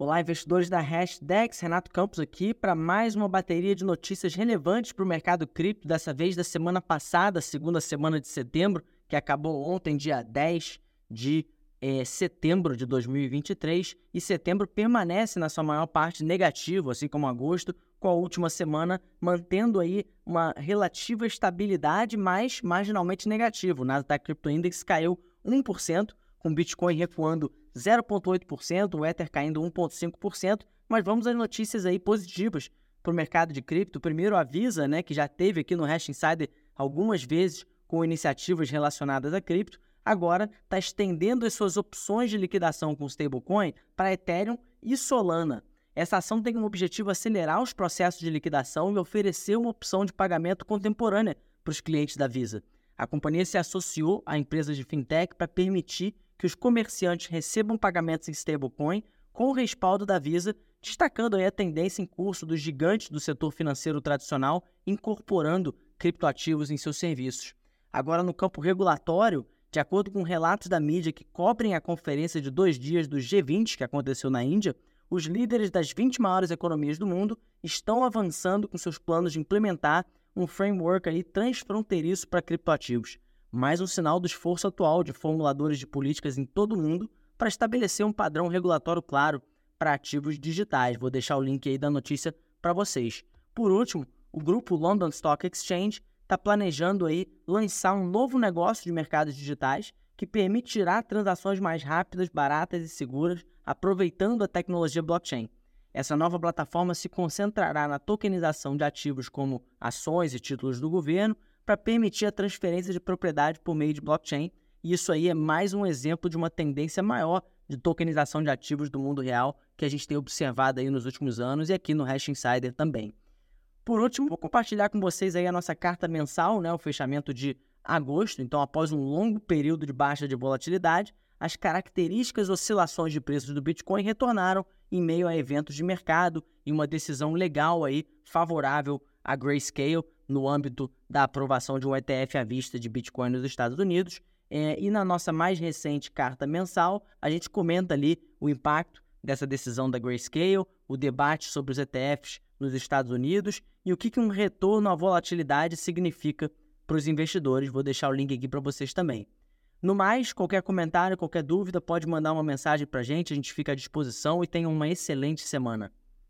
Olá, investidores da Hashdex, Renato Campos aqui para mais uma bateria de notícias relevantes para o mercado cripto, dessa vez da semana passada, segunda semana de setembro, que acabou ontem, dia 10 de é, setembro de 2023, e setembro permanece na sua maior parte negativo, assim como agosto, com a última semana mantendo aí uma relativa estabilidade, mas marginalmente negativo. O Nasdaq Crypto Index caiu 1%, com Bitcoin recuando 0,8%, o Ether caindo 1,5%, mas vamos às notícias aí positivas para o mercado de cripto. Primeiro, a Visa, né, que já teve aqui no Hash Insider algumas vezes com iniciativas relacionadas a cripto, agora está estendendo as suas opções de liquidação com stablecoin para Ethereum e Solana. Essa ação tem como objetivo acelerar os processos de liquidação e oferecer uma opção de pagamento contemporânea para os clientes da Visa. A companhia se associou a empresas de fintech para permitir que os comerciantes recebam pagamentos em stablecoin com o respaldo da Visa, destacando a tendência em curso dos gigantes do setor financeiro tradicional incorporando criptoativos em seus serviços. Agora, no campo regulatório, de acordo com relatos da mídia que cobrem a conferência de dois dias do G20 que aconteceu na Índia, os líderes das 20 maiores economias do mundo estão avançando com seus planos de implementar um framework aí transfronteiriço para criptoativos mais um sinal do esforço atual de formuladores de políticas em todo o mundo para estabelecer um padrão regulatório claro para ativos digitais. Vou deixar o link aí da notícia para vocês. Por último, o grupo London Stock Exchange está planejando aí lançar um novo negócio de mercados digitais que permitirá transações mais rápidas, baratas e seguras, aproveitando a tecnologia blockchain. Essa nova plataforma se concentrará na tokenização de ativos como ações e títulos do governo, para permitir a transferência de propriedade por meio de blockchain. E isso aí é mais um exemplo de uma tendência maior de tokenização de ativos do mundo real que a gente tem observado aí nos últimos anos e aqui no Hash Insider também. Por último, vou compartilhar com vocês aí a nossa carta mensal, né, o fechamento de agosto. Então, após um longo período de baixa de volatilidade, as características oscilações de preços do Bitcoin retornaram em meio a eventos de mercado e uma decisão legal aí favorável à Grayscale, no âmbito da aprovação de um ETF à vista de Bitcoin nos Estados Unidos. É, e na nossa mais recente carta mensal, a gente comenta ali o impacto dessa decisão da Grayscale, o debate sobre os ETFs nos Estados Unidos e o que, que um retorno à volatilidade significa para os investidores. Vou deixar o link aqui para vocês também. No mais, qualquer comentário, qualquer dúvida, pode mandar uma mensagem para a gente, a gente fica à disposição e tenha uma excelente semana.